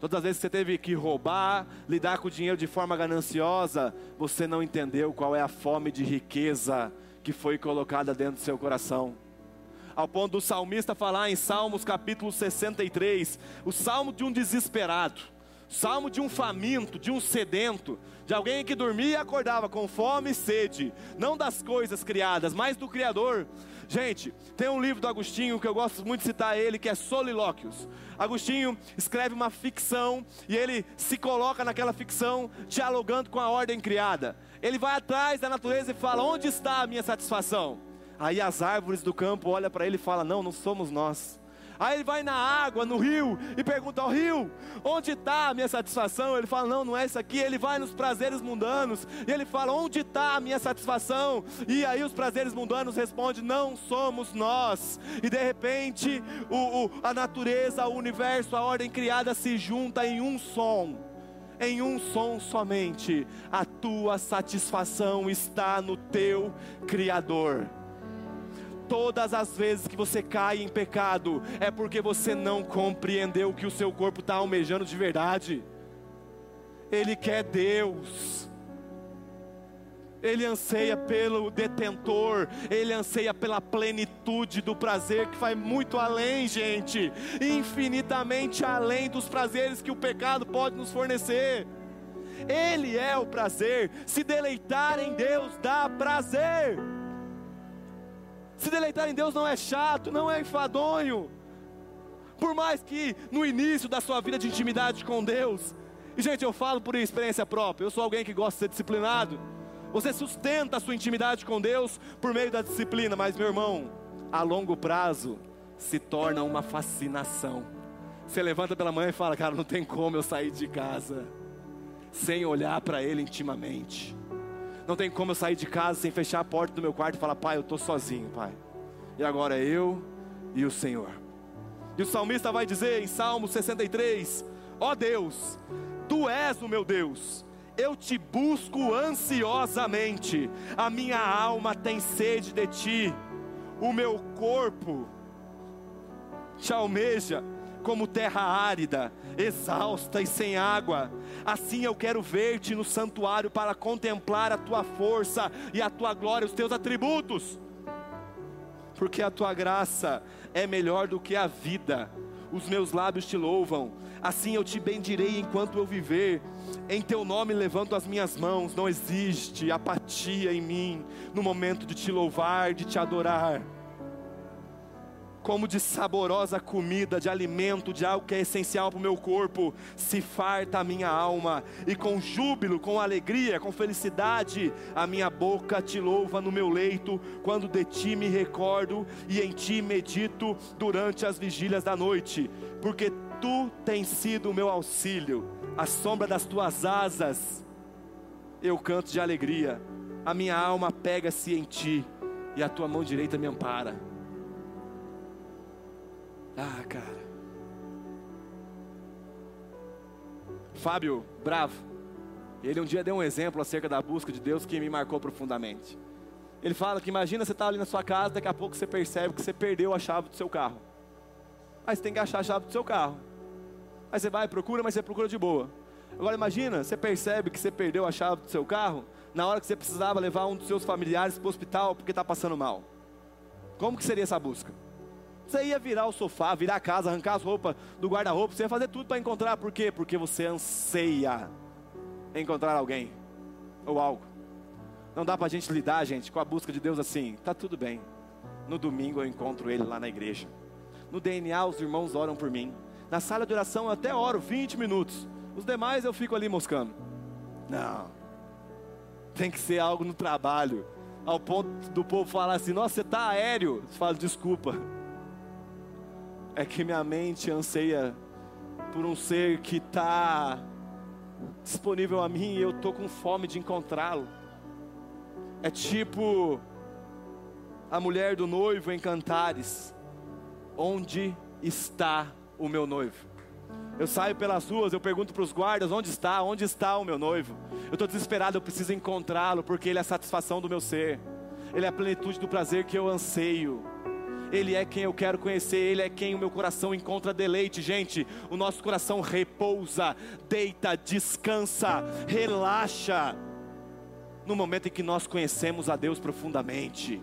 Todas as vezes que você teve que roubar, lidar com o dinheiro de forma gananciosa, você não entendeu qual é a fome de riqueza que foi colocada dentro do seu coração. Ao ponto do salmista falar em Salmos capítulo 63, o salmo de um desesperado, salmo de um faminto, de um sedento, de alguém que dormia e acordava com fome e sede, não das coisas criadas, mas do Criador. Gente, tem um livro do Agostinho que eu gosto muito de citar ele, que é Solilóquios. Agostinho escreve uma ficção e ele se coloca naquela ficção dialogando com a ordem criada. Ele vai atrás da natureza e fala: "Onde está a minha satisfação?" Aí as árvores do campo olham para ele e falam: "Não, não somos nós." Aí ele vai na água, no rio, e pergunta ao rio: onde está a minha satisfação? Ele fala: não, não é isso aqui. Ele vai nos prazeres mundanos, e ele fala: onde está a minha satisfação? E aí os prazeres mundanos respondem: não somos nós. E de repente, o, o, a natureza, o universo, a ordem criada se junta em um som em um som somente. A tua satisfação está no teu Criador. Todas as vezes que você cai em pecado, é porque você não compreendeu o que o seu corpo está almejando de verdade. Ele quer Deus. Ele anseia pelo detentor, ele anseia pela plenitude do prazer que vai muito além, gente, infinitamente além dos prazeres que o pecado pode nos fornecer. Ele é o prazer, se deleitar em Deus dá prazer. Se deleitar em Deus não é chato, não é enfadonho. Por mais que no início da sua vida de intimidade com Deus, e gente, eu falo por experiência própria, eu sou alguém que gosta de ser disciplinado. Você sustenta a sua intimidade com Deus por meio da disciplina, mas meu irmão, a longo prazo se torna uma fascinação. Você levanta pela manhã e fala, cara, não tem como eu sair de casa sem olhar para Ele intimamente. Não tem como eu sair de casa sem fechar a porta do meu quarto e falar: Pai, eu estou sozinho, Pai. E agora é eu e o Senhor. E o salmista vai dizer em Salmo 63: Ó oh Deus, Tu és o meu Deus, eu te busco ansiosamente, a minha alma tem sede de Ti, o meu corpo te almeja como terra árida, exausta e sem água. Assim eu quero ver-te no santuário para contemplar a tua força e a tua glória, os teus atributos. Porque a tua graça é melhor do que a vida. Os meus lábios te louvam. Assim eu te bendirei enquanto eu viver. Em teu nome levanto as minhas mãos. Não existe apatia em mim no momento de te louvar, de te adorar como de saborosa comida, de alimento, de algo que é essencial para o meu corpo, se farta a minha alma, e com júbilo, com alegria, com felicidade, a minha boca te louva no meu leito, quando de ti me recordo e em ti medito durante as vigílias da noite, porque tu tens sido o meu auxílio, a sombra das tuas asas, eu canto de alegria, a minha alma pega-se em ti, e a tua mão direita me ampara. Ah, cara. Fábio Bravo. Ele um dia deu um exemplo acerca da busca de Deus que me marcou profundamente. Ele fala que imagina você estar tá ali na sua casa, daqui a pouco você percebe que você perdeu a chave do seu carro. Aí você tem que achar a chave do seu carro. Aí você vai, procura, mas você procura de boa. Agora imagina, você percebe que você perdeu a chave do seu carro na hora que você precisava levar um dos seus familiares para o hospital porque está passando mal. Como que seria essa busca? Você ia virar o sofá, virar a casa, arrancar as roupas do guarda-roupa, você ia fazer tudo para encontrar. Por quê? Porque você anseia encontrar alguém ou algo. Não dá para a gente lidar, gente, com a busca de Deus assim. Tá tudo bem. No domingo eu encontro Ele lá na igreja. No DNA os irmãos oram por mim. Na sala de oração eu até oro 20 minutos. Os demais eu fico ali moscando. Não. Tem que ser algo no trabalho. Ao ponto do povo falar assim: Nossa, você está aéreo. Você fala, desculpa é que minha mente anseia por um ser que está disponível a mim e eu estou com fome de encontrá-lo. É tipo a mulher do noivo em Cantares: Onde está o meu noivo? Eu saio pelas ruas, eu pergunto para os guardas: Onde está? Onde está o meu noivo? Eu estou desesperado, eu preciso encontrá-lo, porque ele é a satisfação do meu ser, ele é a plenitude do prazer que eu anseio. Ele é quem eu quero conhecer, Ele é quem o meu coração encontra deleite. Gente, o nosso coração repousa, deita, descansa, relaxa, no momento em que nós conhecemos a Deus profundamente.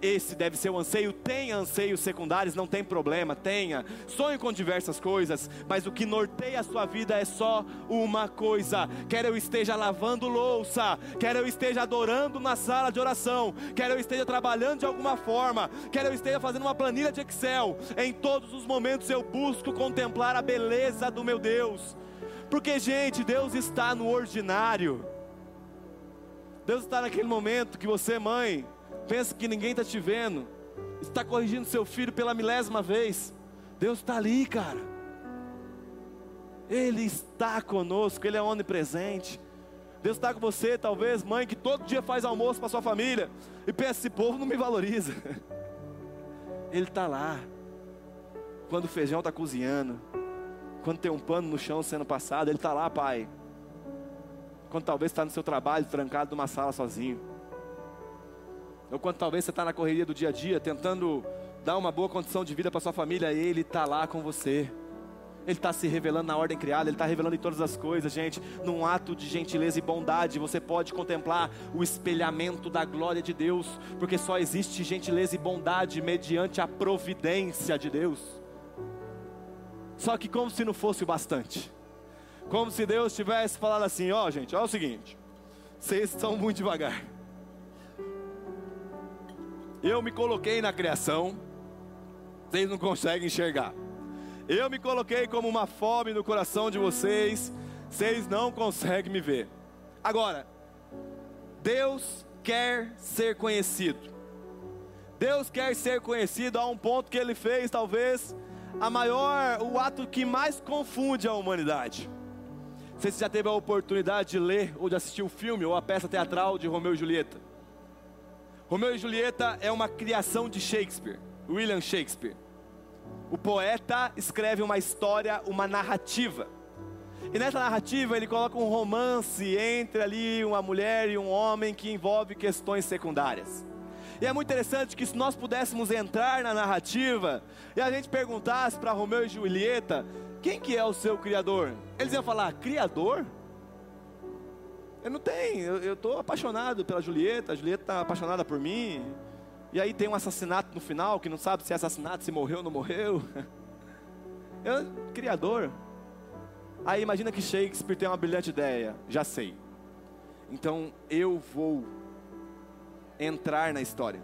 Esse deve ser o anseio. Tenha anseios secundários, não tem problema, tenha. Sonhe com diversas coisas, mas o que norteia a sua vida é só uma coisa. Quer eu esteja lavando louça, quer eu esteja adorando na sala de oração, quer eu esteja trabalhando de alguma forma, quer eu esteja fazendo uma planilha de Excel, em todos os momentos eu busco contemplar a beleza do meu Deus. Porque, gente, Deus está no ordinário. Deus está naquele momento que você, mãe, pensa que ninguém está te vendo, está corrigindo seu filho pela milésima vez. Deus está ali, cara. Ele está conosco, Ele é onipresente. Deus está com você, talvez, mãe, que todo dia faz almoço para sua família e pensa: esse povo não me valoriza. Ele está lá. Quando o feijão está cozinhando, quando tem um pano no chão sendo passado, Ele está lá, pai. Quando talvez está no seu trabalho, trancado numa sala sozinho. Ou quando talvez você está na correria do dia a dia, tentando dar uma boa condição de vida para sua família, Ele está lá com você. Ele está se revelando na ordem criada, Ele está revelando em todas as coisas, gente. Num ato de gentileza e bondade, você pode contemplar o espelhamento da glória de Deus, porque só existe gentileza e bondade mediante a providência de Deus. Só que, como se não fosse o bastante, como se Deus tivesse falado assim: ó, oh, gente, ó, é o seguinte, vocês são muito devagar. Eu me coloquei na criação, vocês não conseguem enxergar. Eu me coloquei como uma fome no coração de vocês, vocês não conseguem me ver. Agora, Deus quer ser conhecido. Deus quer ser conhecido a um ponto que ele fez, talvez, a maior, o ato que mais confunde a humanidade. Você já teve a oportunidade de ler ou de assistir o filme ou a peça teatral de Romeu e Julieta? Romeu e Julieta é uma criação de Shakespeare, William Shakespeare. O poeta escreve uma história, uma narrativa. E nessa narrativa ele coloca um romance entre ali uma mulher e um homem que envolve questões secundárias. E é muito interessante que se nós pudéssemos entrar na narrativa e a gente perguntasse para Romeu e Julieta, quem que é o seu criador? Eles iam falar, criador? Eu não tenho, eu estou apaixonado pela Julieta, a Julieta está apaixonada por mim. E aí tem um assassinato no final, que não sabe se é assassinato, se morreu ou não morreu. Eu, criador. Aí imagina que Shakespeare tem uma brilhante ideia, já sei. Então eu vou entrar na história.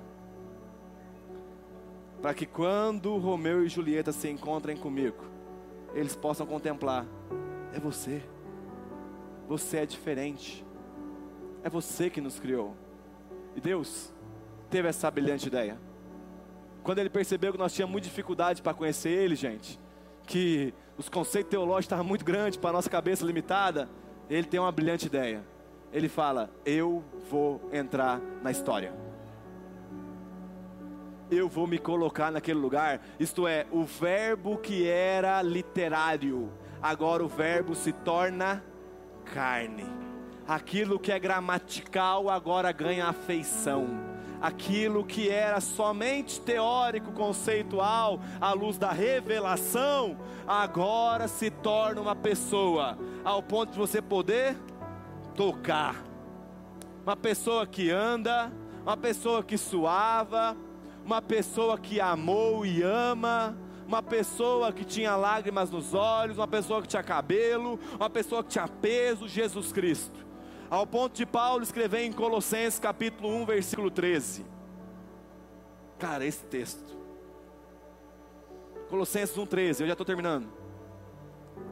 Para que quando Romeu e Julieta se encontrem comigo, eles possam contemplar: é você. Você é diferente. É você que nos criou. E Deus teve essa brilhante ideia. Quando ele percebeu que nós tínhamos muita dificuldade para conhecer ele, gente, que os conceitos teológicos estavam muito grandes para a nossa cabeça limitada, ele tem uma brilhante ideia. Ele fala: Eu vou entrar na história. Eu vou me colocar naquele lugar. Isto é, o verbo que era literário, agora o verbo se torna carne. Aquilo que é gramatical agora ganha afeição aquilo que era somente teórico, conceitual, à luz da revelação, agora se torna uma pessoa, ao ponto de você poder tocar. Uma pessoa que anda, uma pessoa que suava, uma pessoa que amou e ama, uma pessoa que tinha lágrimas nos olhos, uma pessoa que tinha cabelo, uma pessoa que tinha peso, Jesus Cristo. Ao ponto de Paulo escrever em Colossenses capítulo 1, versículo 13. Cara, esse texto. Colossenses 1,13, eu já estou terminando.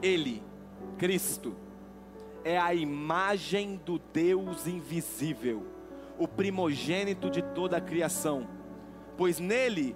Ele, Cristo, é a imagem do Deus invisível, o primogênito de toda a criação, pois nele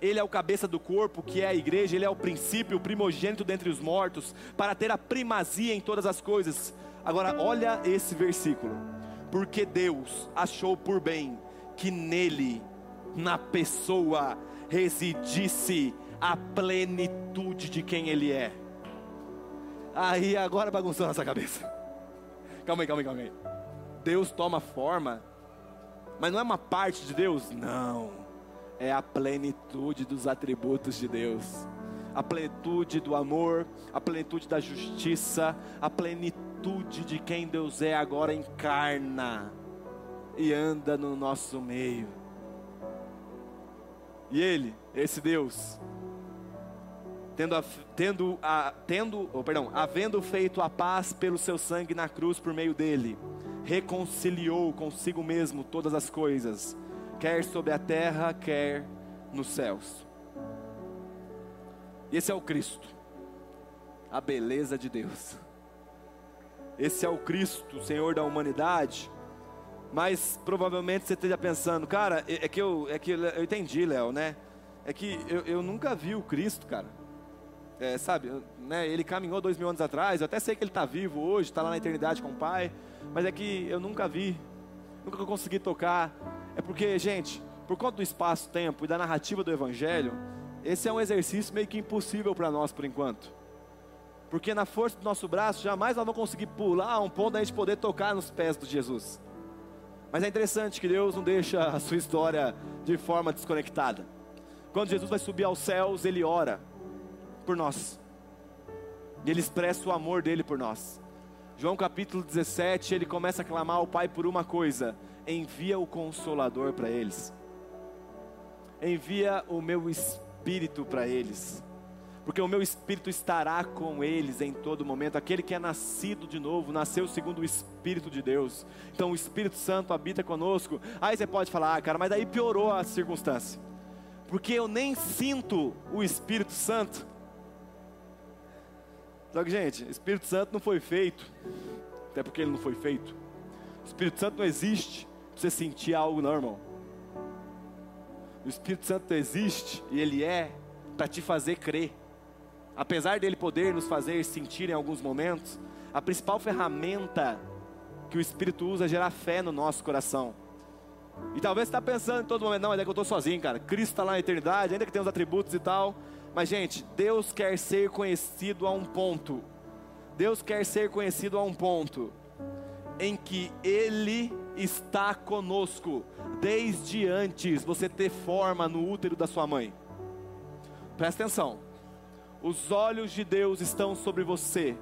Ele é o cabeça do corpo, que é a igreja, ele é o princípio, o primogênito dentre os mortos, para ter a primazia em todas as coisas. Agora, olha esse versículo. Porque Deus achou por bem que nele, na pessoa, residisse a plenitude de quem Ele é. Aí agora bagunçou nossa cabeça. Calma aí, calma aí, calma aí. Deus toma forma mas não é uma parte de Deus? Não. É a plenitude dos atributos de Deus. A plenitude do amor, a plenitude da justiça, a plenitude de quem Deus é agora encarna e anda no nosso meio. E Ele, esse Deus, tendo, a, tendo, a, tendo oh, perdão, havendo feito a paz pelo seu sangue na cruz por meio dele, reconciliou consigo mesmo todas as coisas, quer sobre a terra, quer nos céus. Esse é o Cristo, a beleza de Deus. Esse é o Cristo, Senhor da humanidade. Mas provavelmente você esteja pensando, cara, é, é que eu, é que eu entendi, Léo, né? É que eu, eu nunca vi o Cristo, cara. É, sabe, né? Ele caminhou dois mil anos atrás. Eu até sei que ele está vivo hoje, está lá na eternidade com o Pai mas é que eu nunca vi, nunca consegui tocar. É porque, gente, por conta do espaço-tempo e da narrativa do Evangelho, esse é um exercício meio que impossível para nós por enquanto. Porque na força do nosso braço, jamais nós vamos conseguir pular a um ponto da gente poder tocar nos pés de Jesus. Mas é interessante que Deus não deixa a sua história de forma desconectada. Quando Jesus vai subir aos céus, ele ora por nós. E ele expressa o amor dele por nós. João capítulo 17, ele começa a clamar ao Pai por uma coisa: envia o consolador para eles, envia o meu espírito para eles, porque o meu espírito estará com eles em todo momento. Aquele que é nascido de novo, nasceu segundo o Espírito de Deus, então o Espírito Santo habita conosco. Aí você pode falar, ah, cara, mas daí piorou a circunstância, porque eu nem sinto o Espírito Santo. Só que, gente, Espírito Santo não foi feito, até porque ele não foi feito. O Espírito Santo não existe para você sentir algo, não, irmão. O Espírito Santo existe e ele é para te fazer crer apesar dele poder nos fazer sentir em alguns momentos, a principal ferramenta que o Espírito usa é gerar fé no nosso coração. E talvez você está pensando em todo momento, não, mas é que eu estou sozinho, cara. Cristo está lá na eternidade, ainda que tenha os atributos e tal. Mas, gente, Deus quer ser conhecido a um ponto. Deus quer ser conhecido a um ponto em que Ele está conosco desde antes você ter forma no útero da sua mãe. Presta atenção. Os olhos de Deus estão sobre você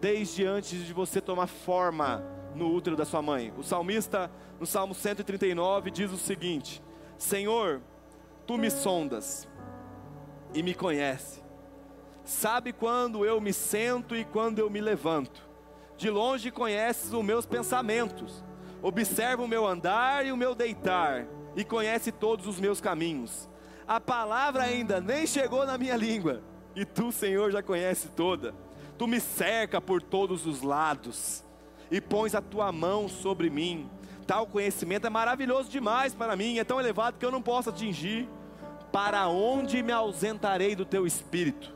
desde antes de você tomar forma no útero da sua mãe. O salmista, no Salmo 139, diz o seguinte: Senhor, tu me sondas e me conhece. Sabe quando eu me sento e quando eu me levanto. De longe conheces os meus pensamentos. Observa o meu andar e o meu deitar e conhece todos os meus caminhos. A palavra ainda nem chegou na minha língua, e tu, Senhor, já conhece toda. Tu me cerca por todos os lados e pões a tua mão sobre mim. Tal conhecimento é maravilhoso demais para mim, é tão elevado que eu não posso atingir. Para onde me ausentarei do teu espírito?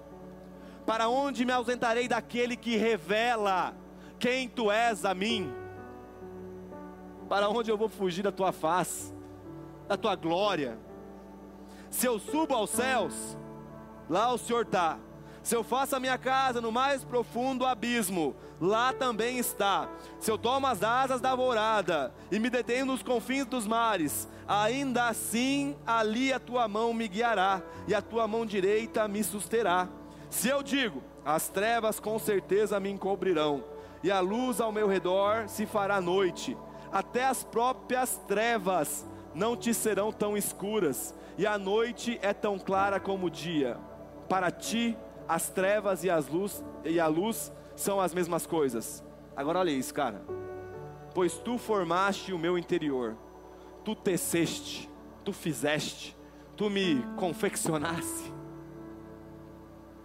Para onde me ausentarei daquele que revela quem tu és a mim? Para onde eu vou fugir da tua face, da tua glória? Se eu subo aos céus, lá o Senhor está. Se eu faço a minha casa no mais profundo abismo, lá também está. Se eu tomo as asas da alvorada e me detenho nos confins dos mares, ainda assim ali a tua mão me guiará e a tua mão direita me susterá. Se eu digo, as trevas com certeza me encobrirão, e a luz ao meu redor se fará noite, até as próprias trevas não te serão tão escuras, e a noite é tão clara como o dia. Para ti, as trevas e, as luz, e a luz são as mesmas coisas. Agora olha isso, cara. Pois tu formaste o meu interior, tu teceste, tu fizeste, tu me confeccionaste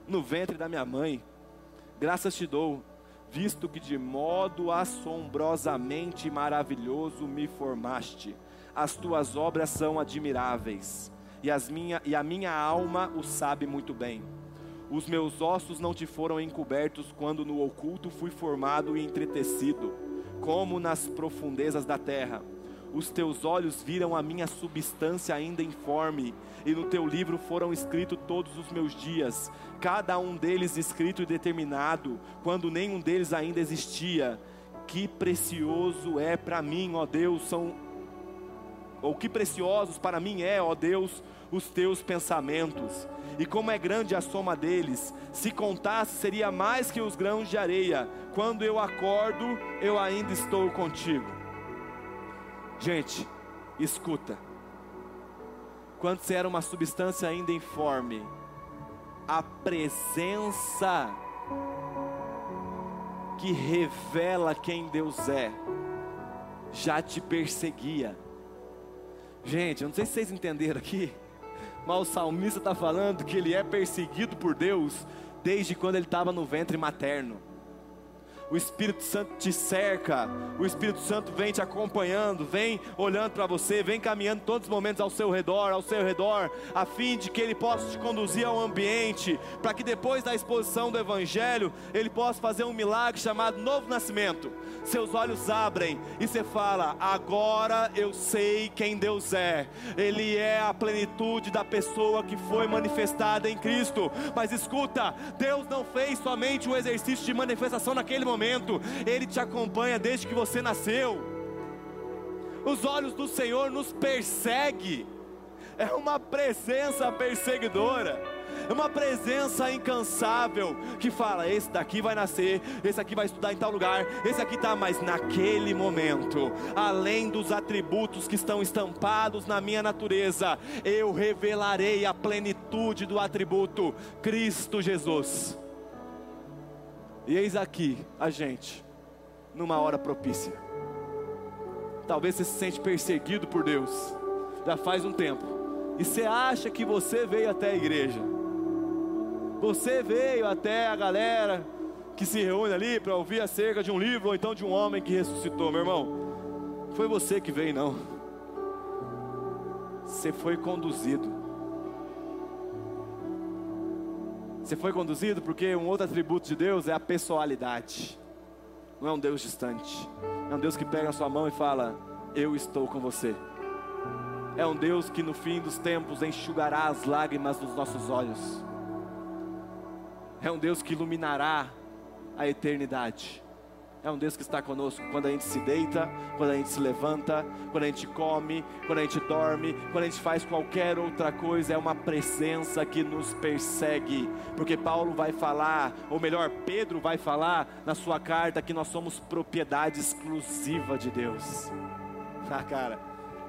no ventre da minha mãe. Graças te dou, visto que de modo assombrosamente maravilhoso me formaste. As tuas obras são admiráveis, e, as minha, e a minha alma o sabe muito bem. Os meus ossos não te foram encobertos quando no oculto fui formado e entretecido, como nas profundezas da terra. Os teus olhos viram a minha substância ainda informe, e no teu livro foram escritos todos os meus dias, cada um deles escrito e determinado, quando nenhum deles ainda existia. Que precioso é para mim, ó Deus, são ou que preciosos para mim é, ó Deus, os teus pensamentos e como é grande a soma deles. Se contasse, seria mais que os grãos de areia. Quando eu acordo, eu ainda estou contigo. Gente, escuta. Quando você era uma substância ainda informe, a presença que revela quem Deus é já te perseguia. Gente, eu não sei se vocês entenderam aqui. Mas o salmista está falando que ele é perseguido por Deus desde quando ele estava no ventre materno o Espírito Santo te cerca, o Espírito Santo vem te acompanhando, vem olhando para você, vem caminhando todos os momentos ao seu redor, ao seu redor, a fim de que ele possa te conduzir ao ambiente, para que depois da exposição do Evangelho, ele possa fazer um milagre chamado novo nascimento. Seus olhos abrem e você fala: agora eu sei quem Deus é, Ele é a plenitude da pessoa que foi manifestada em Cristo. Mas escuta, Deus não fez somente o exercício de manifestação naquele momento momento, Ele te acompanha desde que você nasceu. Os olhos do Senhor nos persegue, é uma presença perseguidora é uma presença incansável que fala: esse daqui vai nascer, esse aqui vai estudar em tal lugar, esse aqui está, mas naquele momento, além dos atributos que estão estampados na minha natureza, eu revelarei a plenitude do atributo Cristo Jesus. E eis aqui a gente, numa hora propícia. Talvez você se sente perseguido por Deus, já faz um tempo, e você acha que você veio até a igreja, você veio até a galera que se reúne ali para ouvir acerca de um livro ou então de um homem que ressuscitou, meu irmão. Foi você que veio, não. Você foi conduzido. Você foi conduzido porque um outro atributo de Deus é a pessoalidade. Não é um Deus distante. É um Deus que pega a sua mão e fala: Eu estou com você. É um Deus que no fim dos tempos enxugará as lágrimas dos nossos olhos. É um Deus que iluminará a eternidade. É um Deus que está conosco quando a gente se deita, quando a gente se levanta, quando a gente come, quando a gente dorme, quando a gente faz qualquer outra coisa. É uma presença que nos persegue. Porque Paulo vai falar, ou melhor, Pedro vai falar na sua carta que nós somos propriedade exclusiva de Deus. Ah, cara,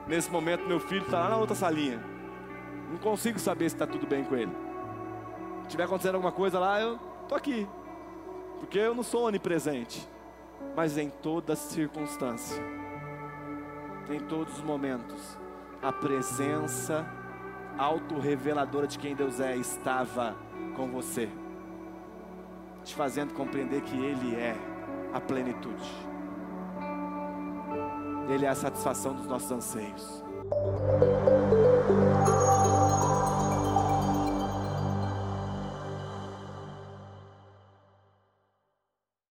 nesse momento meu filho está lá na outra salinha. Não consigo saber se está tudo bem com ele. Se tiver acontecendo alguma coisa lá, eu tô aqui. Porque eu não sou onipresente mas em toda circunstância, em todos os momentos, a presença autorreveladora de quem Deus é estava com você, te fazendo compreender que Ele é a plenitude, Ele é a satisfação dos nossos anseios.